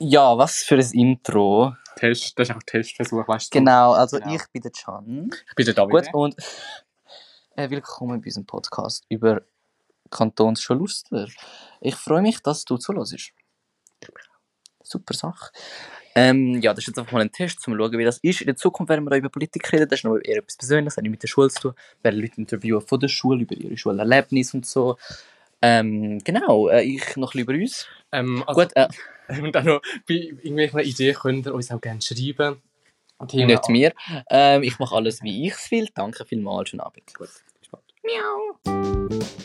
Ja, was für ein Intro. Test, das ist auch ein Testversuch, weißt du? Genau, also Genau. ich bin der Can. Ich bin der David. Gut, und äh, willkommen bei unserem Podcast über Kantonsschule Uster. Ich freue mich, dass du zuhörst. Super Sache. Ähm, ja, das ist jetzt einfach mal ein Test, um zu schauen, wie das ist. In der Zukunft werden wir auch über Politik reden. Das ist noch eher etwas Persönliches, das hat nicht mit der Schule zu tun. Wir werden Leute interviewen von der Schule, über ihre Schulerlebnisse und so. Ähm, genau, äh, ich noch ein bisschen über uns. Ähm, also, Gut, äh, Und auch noch bei irgendwelchen Ideen könnt ihr uns auch gerne schreiben. Themen nicht mir. Ähm, ich mache alles, wie ich es will. Danke vielmals, schönen Abend. Gut, bis bald. Miau.